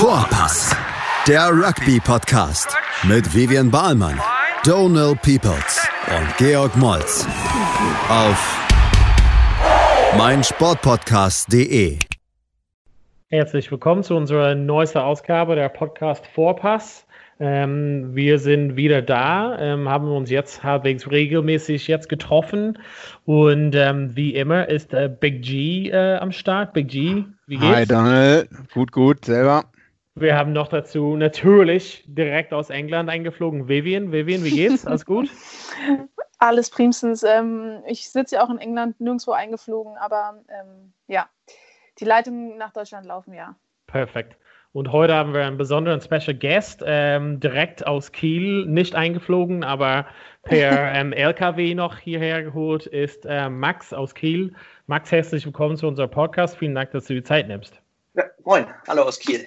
Vorpass, der Rugby-Podcast mit Vivian Bahlmann, Donal Peoples und Georg Moltz auf meinsportpodcast.de. Herzlich willkommen zu unserer neuesten Ausgabe der Podcast Vorpass. Ähm, wir sind wieder da, ähm, haben uns jetzt halbwegs regelmäßig jetzt getroffen und ähm, wie immer ist äh, Big G äh, am Start. Big G, wie geht's? Hi Donald, gut, gut, selber. Wir haben noch dazu natürlich direkt aus England eingeflogen Vivian. Vivian, wie geht's? Alles gut? Alles primstens. Ähm, ich sitze ja auch in England, nirgendwo eingeflogen, aber ähm, ja, die Leitungen nach Deutschland laufen ja. Perfekt. Und heute haben wir einen besonderen Special Guest, ähm, direkt aus Kiel, nicht eingeflogen, aber per ähm, LKW noch hierher geholt, ist äh, Max aus Kiel. Max, herzlich willkommen zu unserem Podcast. Vielen Dank, dass du die Zeit nimmst. Ja, moin, hallo aus Kiel.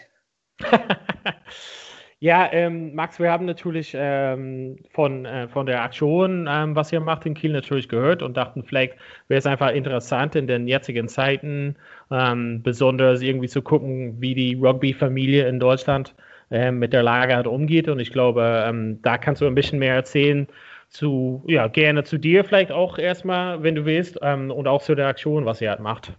ja, ähm, Max, wir haben natürlich ähm, von, äh, von der Aktion, ähm, was ihr macht in Kiel, natürlich gehört und dachten, vielleicht wäre es einfach interessant in den jetzigen Zeiten, ähm, besonders irgendwie zu gucken, wie die Rugby-Familie in Deutschland äh, mit der Lage halt umgeht. Und ich glaube, ähm, da kannst du ein bisschen mehr erzählen zu, ja, gerne zu dir vielleicht auch erstmal, wenn du willst, ähm, und auch zu der Aktion, was ihr halt macht.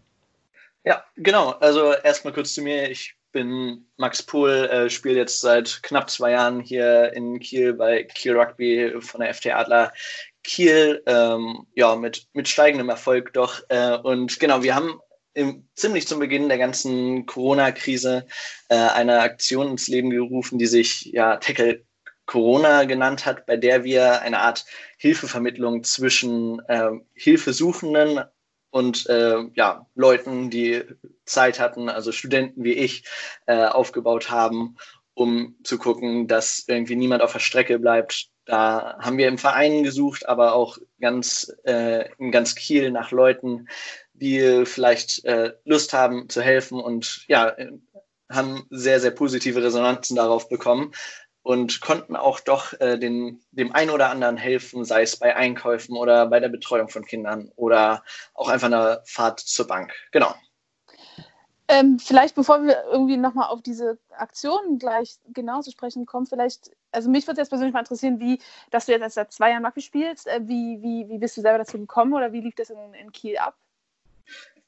Ja, genau. Also erstmal kurz zu mir. Ich bin Max Pohl, äh, spiele jetzt seit knapp zwei Jahren hier in Kiel bei Kiel Rugby von der FT Adler Kiel, ähm, ja, mit, mit steigendem Erfolg doch. Äh, und genau, wir haben im, ziemlich zum Beginn der ganzen Corona-Krise äh, eine Aktion ins Leben gerufen, die sich ja Tackle Corona genannt hat, bei der wir eine Art Hilfevermittlung zwischen äh, Hilfesuchenden und äh, ja, Leuten, die Zeit hatten, also Studenten wie ich, äh, aufgebaut haben, um zu gucken, dass irgendwie niemand auf der Strecke bleibt. Da haben wir im Verein gesucht, aber auch ganz äh, in ganz Kiel nach Leuten, die vielleicht äh, Lust haben zu helfen und ja, haben sehr, sehr positive Resonanzen darauf bekommen und konnten auch doch äh, den, dem einen oder anderen helfen, sei es bei Einkäufen oder bei der Betreuung von Kindern oder auch einfach einer Fahrt zur Bank. Genau. Ähm, vielleicht, bevor wir irgendwie nochmal auf diese Aktion gleich genau zu sprechen kommen, vielleicht, also mich würde jetzt persönlich mal interessieren, wie, dass du jetzt seit zwei Jahren Rugby spielst, äh, wie, wie, wie bist du selber dazu gekommen oder wie lief das in, in Kiel ab?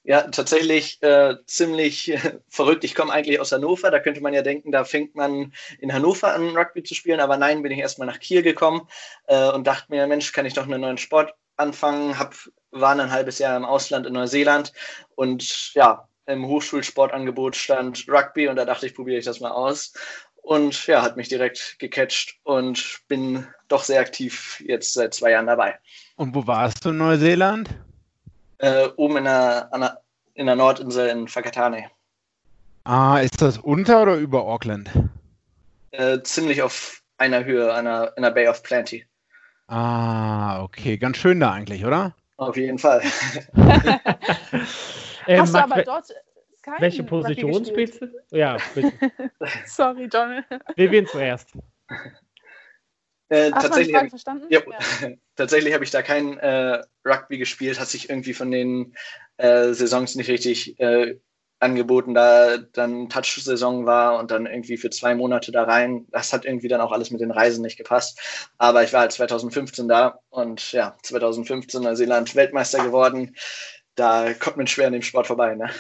Ja, tatsächlich äh, ziemlich äh, verrückt. Ich komme eigentlich aus Hannover. Da könnte man ja denken, da fängt man in Hannover an, Rugby zu spielen. Aber nein, bin ich erstmal nach Kiel gekommen äh, und dachte mir, Mensch, kann ich doch einen neuen Sport anfangen. Hab, war ein halbes Jahr im Ausland in Neuseeland und ja, im Hochschulsportangebot stand Rugby und da dachte ich, probiere ich das mal aus. Und ja, hat mich direkt gecatcht und bin doch sehr aktiv jetzt seit zwei Jahren dabei. Und wo warst du in Neuseeland? Äh, oben in der, in der Nordinsel in Fakatane. Ah, ist das unter oder über Auckland? Äh, ziemlich auf einer Höhe, einer, in der Bay of Plenty. Ah, okay. Ganz schön da eigentlich, oder? Auf jeden Fall. ähm, Hast du aber dort welche Position spielst du? Ja, bitte. Sorry, John. Wir werden zuerst. Äh, tatsächlich habe ja, ja. tatsächlich hab ich da kein äh, Rugby gespielt, hat sich irgendwie von den äh, Saisons nicht richtig äh, angeboten, da dann Touch-Saison war und dann irgendwie für zwei Monate da rein. Das hat irgendwie dann auch alles mit den Reisen nicht gepasst. Aber ich war halt 2015 da und ja, 2015 Neuseeland Weltmeister geworden. Da kommt man schwer an dem Sport vorbei, ne?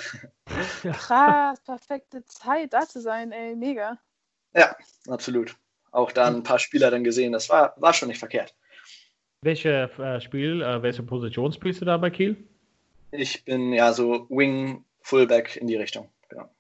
Krass, perfekte Zeit da zu sein, ey, mega. Ja, absolut auch da ein paar Spieler dann gesehen. Das war, war schon nicht verkehrt. Welche äh, Spiel, äh, welche Position spielst du da bei Kiel? Ich bin ja so Wing, Fullback in die Richtung. Genau.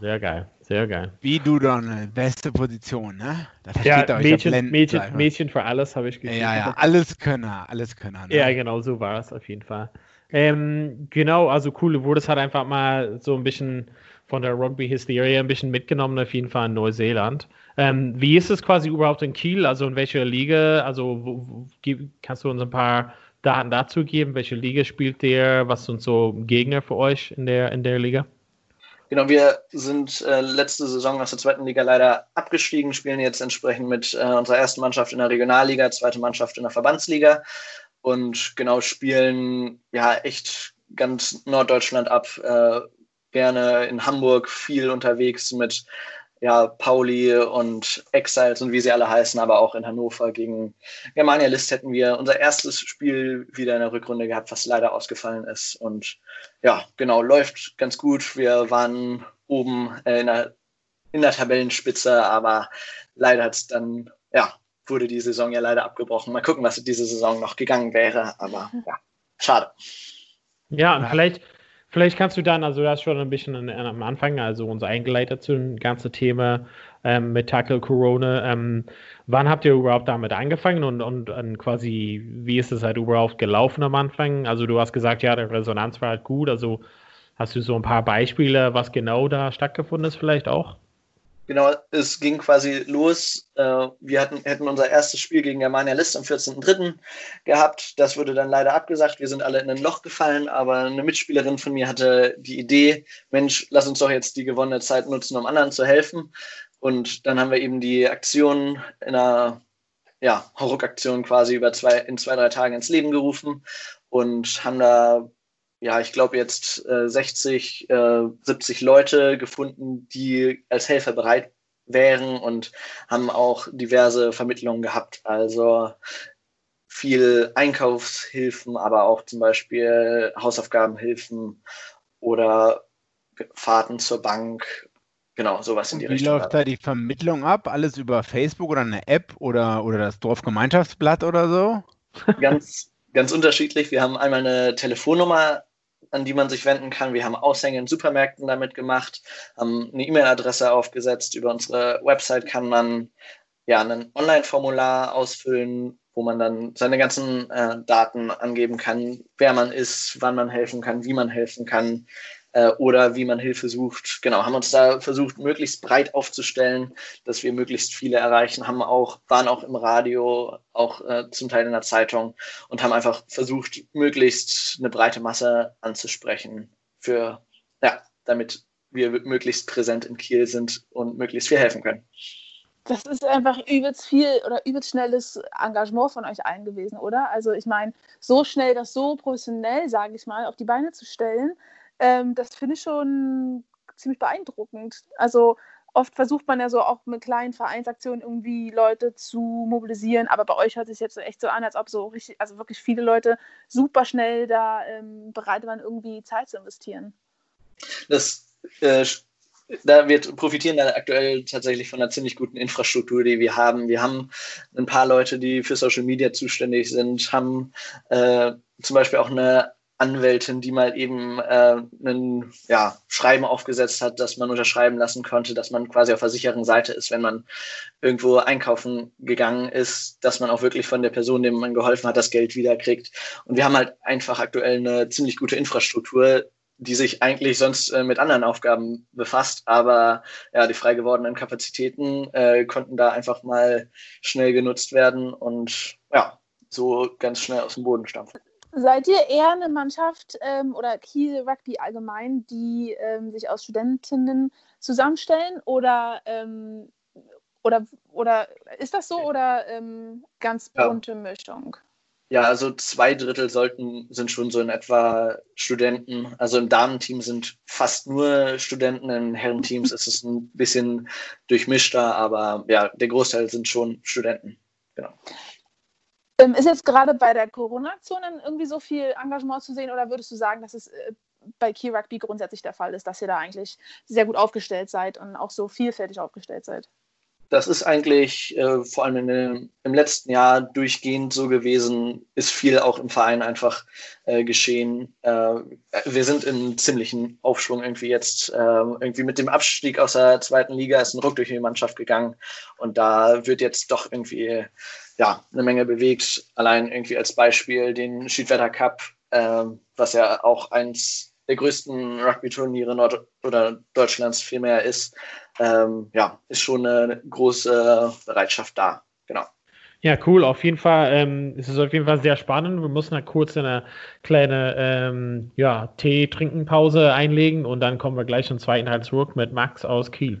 Sehr geil, sehr geil. Wie du dann, beste Position, ne? ja, Mädchen, Mädchen, Mädchen für alles habe ich gesehen. Ja, ja, alles Könner, alles Könner. Ne? Ja, genau, so war es auf jeden Fall. Ähm, genau, also cool, du wurdest halt einfach mal so ein bisschen von der Rugby-Hysterie ein bisschen mitgenommen, auf jeden Fall in Neuseeland. Ähm, wie ist es quasi überhaupt in Kiel? Also in welcher Liga? Also wo, wo, kannst du uns ein paar Daten dazu geben? Welche Liga spielt der? Was sind so Gegner für euch in der, in der Liga? Genau, wir sind äh, letzte Saison aus der zweiten Liga leider abgestiegen, spielen jetzt entsprechend mit äh, unserer ersten Mannschaft in der Regionalliga, zweite Mannschaft in der Verbandsliga und genau spielen ja echt ganz Norddeutschland ab. Äh, gerne in Hamburg viel unterwegs mit ja, Pauli und Exiles und wie sie alle heißen, aber auch in Hannover gegen Germania List hätten wir unser erstes Spiel wieder in der Rückrunde gehabt, was leider ausgefallen ist. Und ja, genau, läuft ganz gut. Wir waren oben äh, in, der, in der Tabellenspitze, aber leider hat es dann, ja, wurde die Saison ja leider abgebrochen. Mal gucken, was diese Saison noch gegangen wäre, aber ja, schade. Ja, und vielleicht Vielleicht kannst du dann, also du hast schon ein bisschen am Anfang, also uns eingeleitet zu dem ganzen Thema ähm, mit Tackle Corona. Ähm, wann habt ihr überhaupt damit angefangen und, und, und, quasi, wie ist es halt überhaupt gelaufen am Anfang? Also du hast gesagt, ja, die Resonanz war halt gut. Also hast du so ein paar Beispiele, was genau da stattgefunden ist vielleicht auch? Genau, es ging quasi los. Äh, wir hatten, hätten unser erstes Spiel gegen Germania List am 14.03. gehabt. Das wurde dann leider abgesagt. Wir sind alle in ein Loch gefallen, aber eine Mitspielerin von mir hatte die Idee, Mensch, lass uns doch jetzt die gewonnene Zeit nutzen, um anderen zu helfen. Und dann haben wir eben die Aktion in einer ja, Hauruck-Aktion quasi über zwei, in zwei, drei Tagen ins Leben gerufen und haben da ja, ich glaube jetzt äh, 60, äh, 70 Leute gefunden, die als Helfer bereit wären und haben auch diverse Vermittlungen gehabt. Also viel Einkaufshilfen, aber auch zum Beispiel Hausaufgabenhilfen oder Fahrten zur Bank. Genau, sowas in die Wie Richtung. Wie läuft da die Vermittlung ab? Alles über Facebook oder eine App oder, oder das Dorfgemeinschaftsblatt oder so? Ganz, ganz unterschiedlich. Wir haben einmal eine Telefonnummer an die man sich wenden kann. Wir haben Aushänge in Supermärkten damit gemacht, haben eine E-Mail-Adresse aufgesetzt. Über unsere Website kann man ja ein Online-Formular ausfüllen, wo man dann seine ganzen äh, Daten angeben kann, wer man ist, wann man helfen kann, wie man helfen kann äh, oder wie man Hilfe sucht. Genau, haben uns da versucht, möglichst breit aufzustellen, dass wir möglichst viele erreichen, haben auch, waren auch im Radio, auch äh, zum Teil in der Zeitung und haben einfach versucht, möglichst eine breite Masse anzusprechen für, ja, damit wir möglichst präsent in Kiel sind und möglichst viel helfen können. Das ist einfach übelst viel oder übelst schnelles Engagement von euch allen gewesen, oder? Also ich meine, so schnell das so professionell, sage ich mal, auf die Beine zu stellen, ähm, das finde ich schon ziemlich beeindruckend. Also oft versucht man ja so auch mit kleinen Vereinsaktionen irgendwie Leute zu mobilisieren, aber bei euch hört sich jetzt echt so an, als ob so richtig, also wirklich viele Leute super schnell da ähm, bereit waren, irgendwie Zeit zu investieren. Das äh, da wir profitieren da aktuell tatsächlich von einer ziemlich guten Infrastruktur, die wir haben. Wir haben ein paar Leute, die für Social Media zuständig sind, haben äh, zum Beispiel auch eine Anwältin, die mal eben äh, ein ja, Schreiben aufgesetzt hat, dass man unterschreiben lassen konnte, dass man quasi auf der sicheren Seite ist, wenn man irgendwo einkaufen gegangen ist, dass man auch wirklich von der Person, dem man geholfen hat, das Geld wiederkriegt. Und wir haben halt einfach aktuell eine ziemlich gute Infrastruktur, die sich eigentlich sonst äh, mit anderen Aufgaben befasst, aber ja, die frei gewordenen Kapazitäten äh, konnten da einfach mal schnell genutzt werden und ja, so ganz schnell aus dem Boden stampfen. Seid ihr eher eine Mannschaft ähm, oder Kiel Rugby allgemein, die ähm, sich aus Studentinnen zusammenstellen oder, ähm, oder, oder ist das so oder ähm, ganz bunte ja. Mischung? Ja, also zwei Drittel sollten, sind schon so in etwa Studenten. Also im Damenteam sind fast nur Studenten, in Herrenteams ist es ein bisschen durchmischter, aber ja, der Großteil sind schon Studenten. Genau. Ähm, ist jetzt gerade bei der Corona-Aktion irgendwie so viel Engagement zu sehen oder würdest du sagen, dass es äh, bei Key Rugby grundsätzlich der Fall ist, dass ihr da eigentlich sehr gut aufgestellt seid und auch so vielfältig aufgestellt seid? Das ist eigentlich äh, vor allem dem, im letzten Jahr durchgehend so gewesen, ist viel auch im Verein einfach äh, geschehen. Äh, wir sind in ziemlichen Aufschwung irgendwie jetzt. Äh, irgendwie mit dem Abstieg aus der zweiten Liga ist ein Ruck durch die Mannschaft gegangen und da wird jetzt doch irgendwie ja, eine Menge bewegt. Allein irgendwie als Beispiel den Schiedwetter Cup, äh, was ja auch eins der größten Rugby-Turniere Nord oder Deutschlands vielmehr ist, ähm, ja, ist schon eine große Bereitschaft da. Genau. Ja, cool. Auf jeden Fall ähm, es ist auf jeden Fall sehr spannend. Wir müssen da kurz eine kleine ähm, ja, Tee-Trinken-Pause einlegen und dann kommen wir gleich im zweiten Teil zurück mit Max aus Kiel.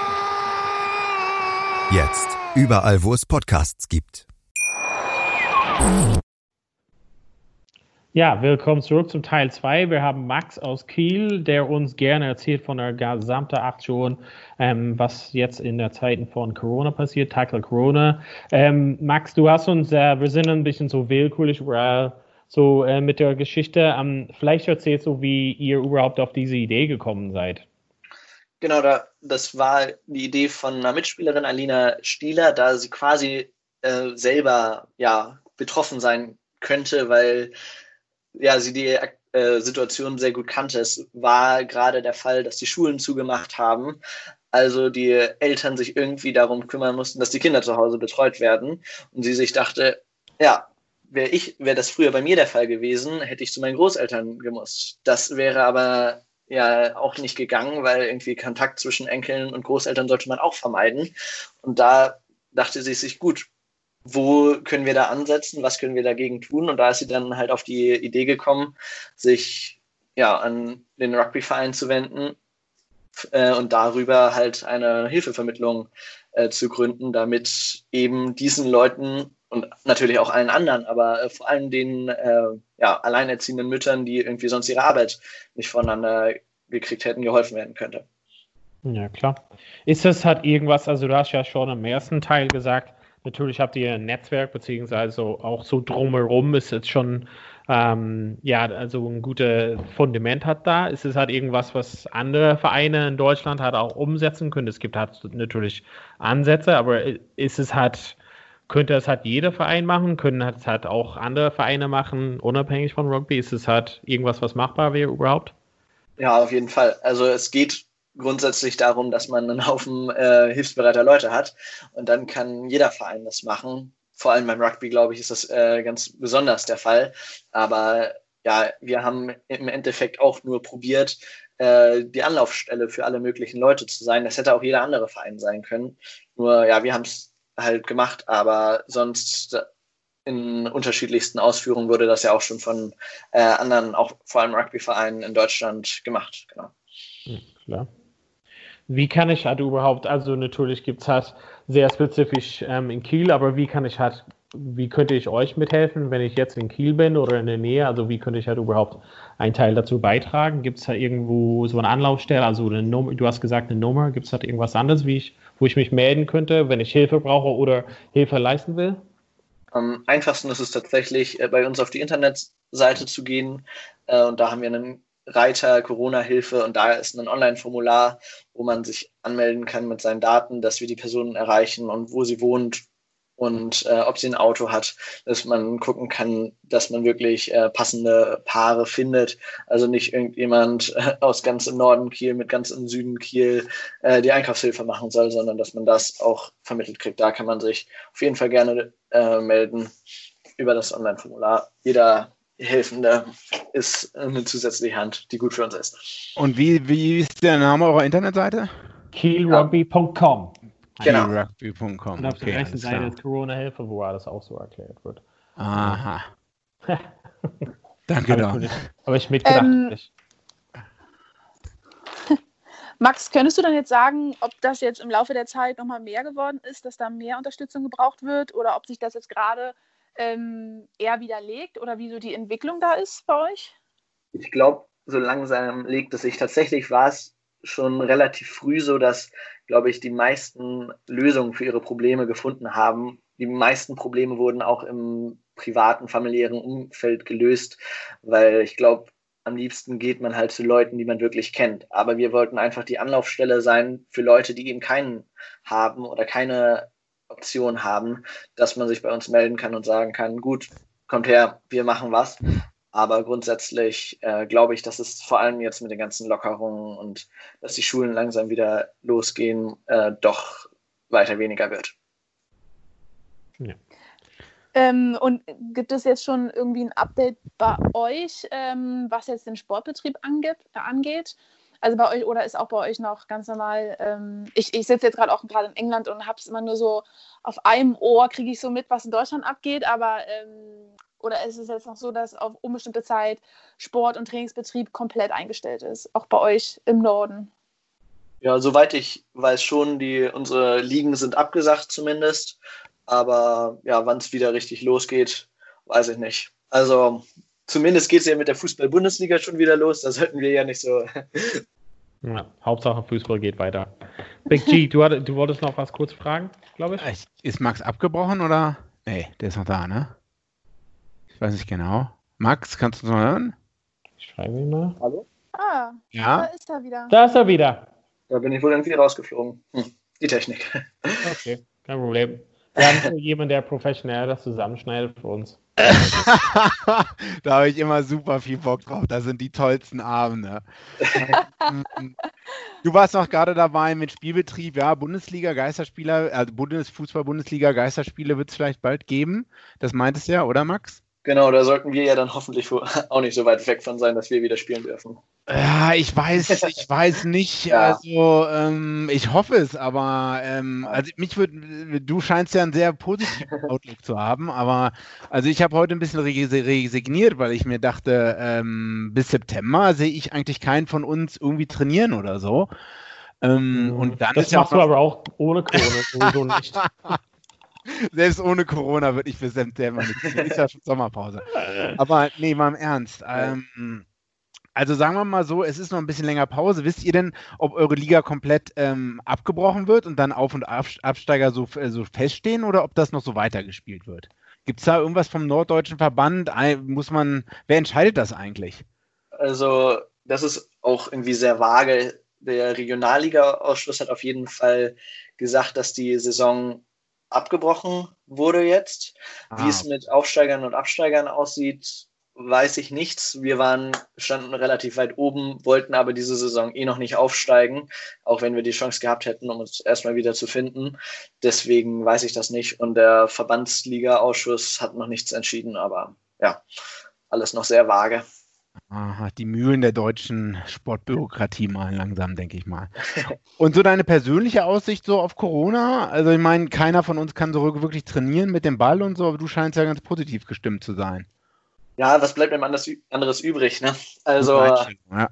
Jetzt überall, wo es Podcasts gibt. Ja, willkommen zurück zum Teil 2. Wir haben Max aus Kiel, der uns gerne erzählt von der gesamten Aktion, ähm, was jetzt in der Zeiten von Corona passiert, Tackle Corona. Ähm, Max, du hast uns, äh, wir sind ein bisschen so willkürlich äh, so äh, mit der Geschichte. Ähm, vielleicht erzählst du, wie ihr überhaupt auf diese Idee gekommen seid. Genau, da, das war die Idee von einer Mitspielerin, Alina Stieler, da sie quasi äh, selber ja, betroffen sein könnte, weil ja, sie die äh, Situation sehr gut kannte. Es war gerade der Fall, dass die Schulen zugemacht haben, also die Eltern sich irgendwie darum kümmern mussten, dass die Kinder zu Hause betreut werden und sie sich dachte, ja, wäre ich, wäre das früher bei mir der Fall gewesen, hätte ich zu meinen Großeltern gemusst. Das wäre aber ja auch nicht gegangen, weil irgendwie Kontakt zwischen Enkeln und Großeltern sollte man auch vermeiden. Und da dachte sie sich, gut, wo können wir da ansetzen, was können wir dagegen tun? Und da ist sie dann halt auf die Idee gekommen, sich ja an den Rugbyverein zu wenden äh, und darüber halt eine Hilfevermittlung äh, zu gründen, damit eben diesen Leuten und natürlich auch allen anderen, aber äh, vor allem den äh, ja, alleinerziehenden Müttern, die irgendwie sonst ihre Arbeit nicht voneinander gekriegt hätten, geholfen werden könnte. Ja, klar. Ist das halt irgendwas, also du hast ja schon im ersten Teil gesagt, Natürlich habt ihr ein Netzwerk, beziehungsweise auch so drumherum ist jetzt schon, ähm, ja, also ein gutes Fundament hat da. Ist es halt irgendwas, was andere Vereine in Deutschland halt auch umsetzen können? Es gibt halt natürlich Ansätze, aber ist es halt, könnte es halt jeder Verein machen? Können es halt auch andere Vereine machen, unabhängig von Rugby? Ist es halt irgendwas, was machbar wäre überhaupt? Ja, auf jeden Fall. Also es geht grundsätzlich darum, dass man einen Haufen äh, hilfsbereiter Leute hat und dann kann jeder Verein das machen. Vor allem beim Rugby, glaube ich, ist das äh, ganz besonders der Fall. Aber ja, wir haben im Endeffekt auch nur probiert, äh, die Anlaufstelle für alle möglichen Leute zu sein. Das hätte auch jeder andere Verein sein können. Nur ja, wir haben es halt gemacht, aber sonst in unterschiedlichsten Ausführungen wurde das ja auch schon von äh, anderen, auch vor allem Rugby-Vereinen in Deutschland gemacht. Genau. Ja, klar wie kann ich halt überhaupt, also natürlich gibt es halt sehr spezifisch ähm, in Kiel, aber wie kann ich halt, wie könnte ich euch mithelfen, wenn ich jetzt in Kiel bin oder in der Nähe? Also wie könnte ich halt überhaupt einen Teil dazu beitragen? Gibt es da irgendwo so eine Anlaufstelle, also eine Nummer, du hast gesagt eine Nummer, gibt es halt irgendwas anderes, wie ich, wo ich mich melden könnte, wenn ich Hilfe brauche oder Hilfe leisten will? Am einfachsten ist es tatsächlich, äh, bei uns auf die Internetseite zu gehen. Äh, und da haben wir einen Reiter Corona-Hilfe und da ist ein Online-Formular, wo man sich anmelden kann mit seinen Daten, dass wir die Personen erreichen und wo sie wohnt und äh, ob sie ein Auto hat, dass man gucken kann, dass man wirklich äh, passende Paare findet. Also nicht irgendjemand äh, aus ganz im Norden Kiel mit ganz im Süden Kiel äh, die Einkaufshilfe machen soll, sondern dass man das auch vermittelt kriegt. Da kann man sich auf jeden Fall gerne äh, melden über das Online-Formular. Jeder Helfende ist eine zusätzliche Hand, die gut für uns ist. Und wie, wie ist der Name eurer Internetseite? Kielrugby.com. Genau. Kielrugby.com. Und auf der rechten Seite ist Corona-Hilfe, wo alles auch so erklärt wird. Aha. Danke doch. Aber ich mitgedacht. Ähm, Max, könntest du dann jetzt sagen, ob das jetzt im Laufe der Zeit nochmal mehr geworden ist, dass da mehr Unterstützung gebraucht wird oder ob sich das jetzt gerade ähm, eher widerlegt oder wie so die Entwicklung da ist bei euch? Ich glaube, so langsam legt es sich. Tatsächlich war es schon relativ früh so, dass, glaube ich, die meisten Lösungen für ihre Probleme gefunden haben. Die meisten Probleme wurden auch im privaten, familiären Umfeld gelöst, weil ich glaube, am liebsten geht man halt zu Leuten, die man wirklich kennt. Aber wir wollten einfach die Anlaufstelle sein für Leute, die eben keinen haben oder keine Option haben, dass man sich bei uns melden kann und sagen kann, gut, kommt her, wir machen was. Aber grundsätzlich äh, glaube ich, dass es vor allem jetzt mit den ganzen Lockerungen und dass die Schulen langsam wieder losgehen, äh, doch weiter weniger wird. Ja. Ähm, und gibt es jetzt schon irgendwie ein Update bei euch, ähm, was jetzt den Sportbetrieb angeht? angeht? Also bei euch, oder ist auch bei euch noch ganz normal, ähm, ich, ich sitze jetzt gerade auch gerade in England und habe es immer nur so auf einem Ohr, kriege ich so mit, was in Deutschland abgeht, aber ähm, oder ist es jetzt noch so, dass auf unbestimmte Zeit Sport- und Trainingsbetrieb komplett eingestellt ist, auch bei euch im Norden? Ja, soweit ich weiß schon, die, unsere Ligen sind abgesagt zumindest. Aber ja, wann es wieder richtig losgeht, weiß ich nicht. Also zumindest geht es ja mit der Fußball-Bundesliga schon wieder los. Da sollten wir ja nicht so. Ja, Hauptsache Fußball geht weiter. Big G, du, hatt, du wolltest noch was kurz fragen, glaube ich? Ist Max abgebrochen oder? Nee, der ist noch da, ne? Ich weiß nicht genau. Max, kannst du uns noch hören? Ich schreibe ihn mal. Hallo? Ah, Ja? da ist er wieder. Da ist er wieder. Da bin ich wohl irgendwie rausgeflogen. Hm, die Technik. Okay, kein Problem. Wir haben so jemanden, der professionell das zusammenschneidet für uns. da habe ich immer super viel Bock drauf. Das sind die tollsten Abende. du warst noch gerade dabei mit Spielbetrieb. Ja, Bundesliga, Geisterspieler, also Bundesfußball, Bundesliga, Geisterspiele wird es vielleicht bald geben. Das meintest du ja, oder Max? Genau, da sollten wir ja dann hoffentlich auch nicht so weit weg von sein, dass wir wieder spielen dürfen. Ja, ich weiß, ich weiß nicht. Ja. Also, ähm, ich hoffe es, aber ähm, also mich würd, du scheinst ja einen sehr positiven Outlook zu haben, aber also ich habe heute ein bisschen resi- resigniert, weil ich mir dachte, ähm, bis September sehe ich eigentlich keinen von uns irgendwie trainieren oder so. Ähm, und dann Mhm. das ist ja machst du auch aber auch ohne Corona sowieso nicht. selbst ohne Corona würde ich bis September nicht. Ist ja schon Sommerpause. Aber nee, mal im Ernst. Ähm, also sagen wir mal so, es ist noch ein bisschen länger Pause. Wisst ihr denn, ob eure Liga komplett ähm, abgebrochen wird und dann Auf- und Ab- Absteiger so, äh, so feststehen oder ob das noch so weitergespielt wird? Gibt es da irgendwas vom norddeutschen Verband? Muss man, wer entscheidet das eigentlich? Also, das ist auch irgendwie sehr vage. Der Regionalliga-Ausschuss hat auf jeden Fall gesagt, dass die Saison abgebrochen wurde jetzt. Wie Ah, es mit Aufsteigern und Absteigern aussieht, weiß ich nichts. Wir waren, standen relativ weit oben, wollten aber diese Saison eh noch nicht aufsteigen, auch wenn wir die Chance gehabt hätten, um uns erstmal wieder zu finden. Deswegen weiß ich das nicht. Und der Verbandsliga-Ausschuss hat noch nichts entschieden, aber ja, alles noch sehr vage. Aha, die Mühlen der deutschen Sportbürokratie malen langsam, denke ich mal. Und so deine persönliche Aussicht so auf Corona? Also ich meine, keiner von uns kann so wirklich trainieren mit dem Ball und so, aber du scheinst ja ganz positiv gestimmt zu sein. Ja, was bleibt einem anders, anderes übrig, ne? Also, ja.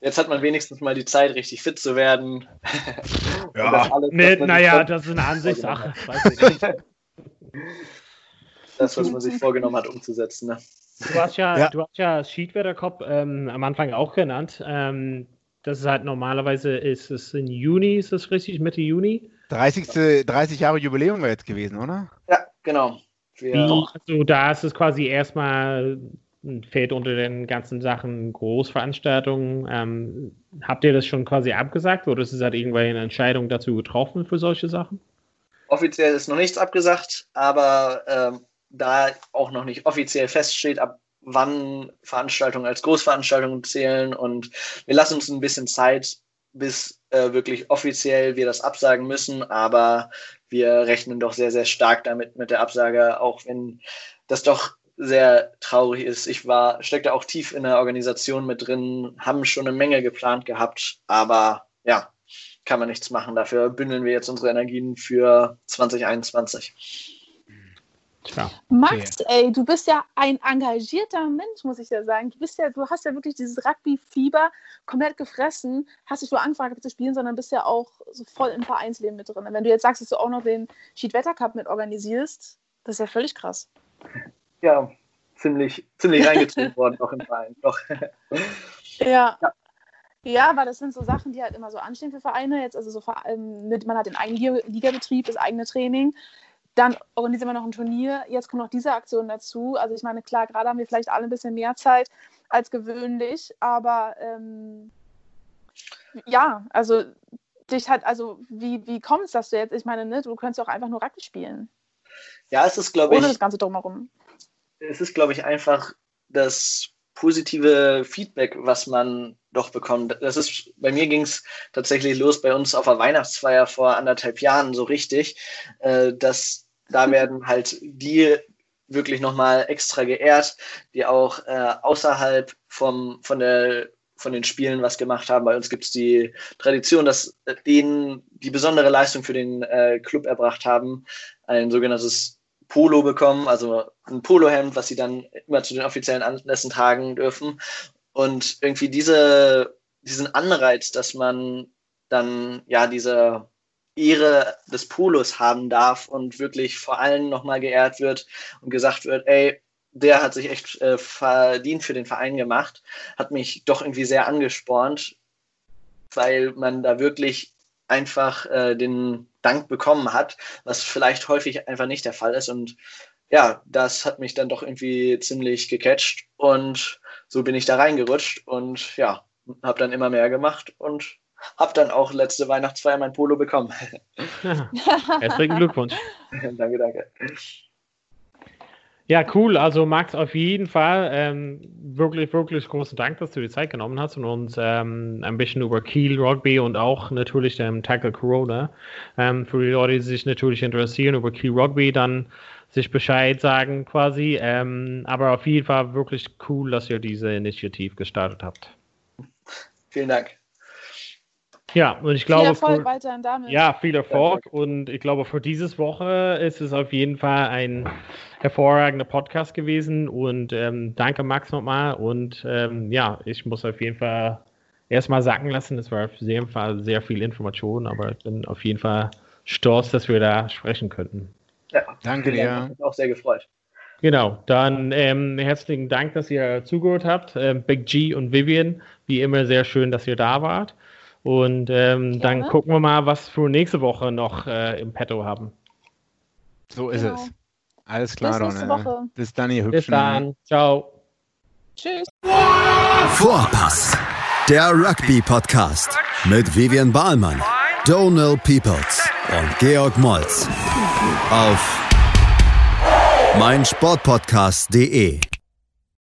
jetzt hat man wenigstens mal die Zeit, richtig fit zu werden. Ja. Alles, was Nee, man naja, sich das ist eine Ansichtssache. Das, was man sich vorgenommen hat, umzusetzen. Ne? Du hast ja, Ja. du hast ja Schiedwetterkopf ähm, am Anfang auch genannt. Ähm, das ist halt normalerweise ist es in Juni, ist das richtig? Mitte Juni? 30. 30 Jahre Jubiläum wäre jetzt gewesen, oder? Ja, genau. Wie, also da ist es quasi erstmal fällt unter den ganzen Sachen Großveranstaltungen. Ähm, habt ihr das schon quasi abgesagt oder ist es halt irgendwann eine Entscheidung dazu getroffen für solche Sachen? offiziell ist noch nichts abgesagt, aber ähm, da auch noch nicht offiziell feststeht, ab wann Veranstaltungen als Großveranstaltungen zählen und wir lassen uns ein bisschen Zeit, bis äh, wirklich offiziell wir das absagen müssen, aber wir rechnen doch sehr, sehr stark damit mit der Absage, auch wenn das doch sehr traurig ist. Ich war, steckte auch tief in der Organisation mit drin, haben schon eine Menge geplant gehabt, aber ja, kann man nichts machen. Dafür bündeln wir jetzt unsere Energien für 2021. Tja. Max, ey, du bist ja ein engagierter Mensch, muss ich ja sagen. Du bist ja, du hast ja wirklich dieses Rugby-Fieber komplett gefressen, hast dich nur angefangen zu spielen, sondern bist ja auch so voll im Vereinsleben mit drin. Wenn du jetzt sagst, dass du auch noch den Schiedwetter-Cup mit organisierst, das ist ja völlig krass. Ja, ziemlich, ziemlich reingezogen worden, auch im Verein. Doch. Ja. Ja, weil das sind so Sachen, die halt immer so anstehen für Vereine. Jetzt also so vor allem mit, man hat den eigenen Liga- Ligabetrieb, das eigene Training. Dann organisieren wir noch ein Turnier. Jetzt kommt noch diese Aktion dazu. Also ich meine, klar, gerade haben wir vielleicht alle ein bisschen mehr Zeit als gewöhnlich, aber ähm, ja, also dich hat, also wie, wie kommt es, dass du jetzt, ich meine, ne, du könntest auch einfach nur Rugby spielen, Ja, es ist, glaube ohne ich, das Ganze drumherum. es ist, glaube ich, einfach das positive Feedback, was man doch bekommt. Das ist, bei mir ging es tatsächlich los bei uns auf der Weihnachtsfeier vor anderthalb Jahren so richtig, äh, dass da werden halt die wirklich nochmal extra geehrt, die auch äh, außerhalb vom, von der von den Spielen was gemacht haben. Bei uns gibt es die Tradition, dass denen die besondere Leistung für den äh, Club erbracht haben, ein sogenanntes Polo bekommen, also ein Polohemd, was sie dann immer zu den offiziellen Anlässen tragen dürfen. Und irgendwie diese, diesen Anreiz, dass man dann ja diese Ehre des Polos haben darf und wirklich vor allen nochmal geehrt wird und gesagt wird, ey, der hat sich echt äh, verdient für den Verein gemacht, hat mich doch irgendwie sehr angespornt, weil man da wirklich einfach äh, den Dank bekommen hat, was vielleicht häufig einfach nicht der Fall ist. Und ja, das hat mich dann doch irgendwie ziemlich gecatcht und so bin ich da reingerutscht und ja, habe dann immer mehr gemacht und habe dann auch letzte Weihnachtsfeier mein Polo bekommen. Herzlichen Glückwunsch. danke, danke. Ja, cool. Also Max, auf jeden Fall ähm, wirklich, wirklich großen Dank, dass du die Zeit genommen hast und uns ähm, ein bisschen über Kiel Rugby und auch natürlich dem Tackle Corona ähm, für die Leute, die sich natürlich interessieren über Kiel Rugby, dann sich Bescheid sagen quasi. Ähm, aber auf jeden Fall wirklich cool, dass ihr diese Initiative gestartet habt. Vielen Dank. Ja, und ich glaube. Viel Erfolg für, weiterhin damit. Ja, viel Erfolg. Und ich glaube, für dieses Woche ist es auf jeden Fall ein hervorragender Podcast gewesen. Und ähm, danke, Max, nochmal. Und ähm, ja, ich muss auf jeden Fall erstmal sacken lassen. Es war auf jeden Fall sehr viel Information, aber ich bin auf jeden Fall stolz, dass wir da sprechen könnten. Ja, danke dir. Ja. Auch sehr gefreut. Genau, dann ähm, herzlichen Dank, dass ihr zugehört habt. Ähm, Big G und Vivian, wie immer sehr schön, dass ihr da wart. Und ähm, dann gucken wir mal, was für nächste Woche noch äh, im Petto haben. So ist genau. es. Alles klar, Bis nächste Woche. Bis dann, ihr Hübschen. Bis dann. Ciao. Tschüss. Vorpass. Der Rugby-Podcast mit Vivian Bahlmann, Donald Peoples und Georg Moltz auf meinsportpodcast.de.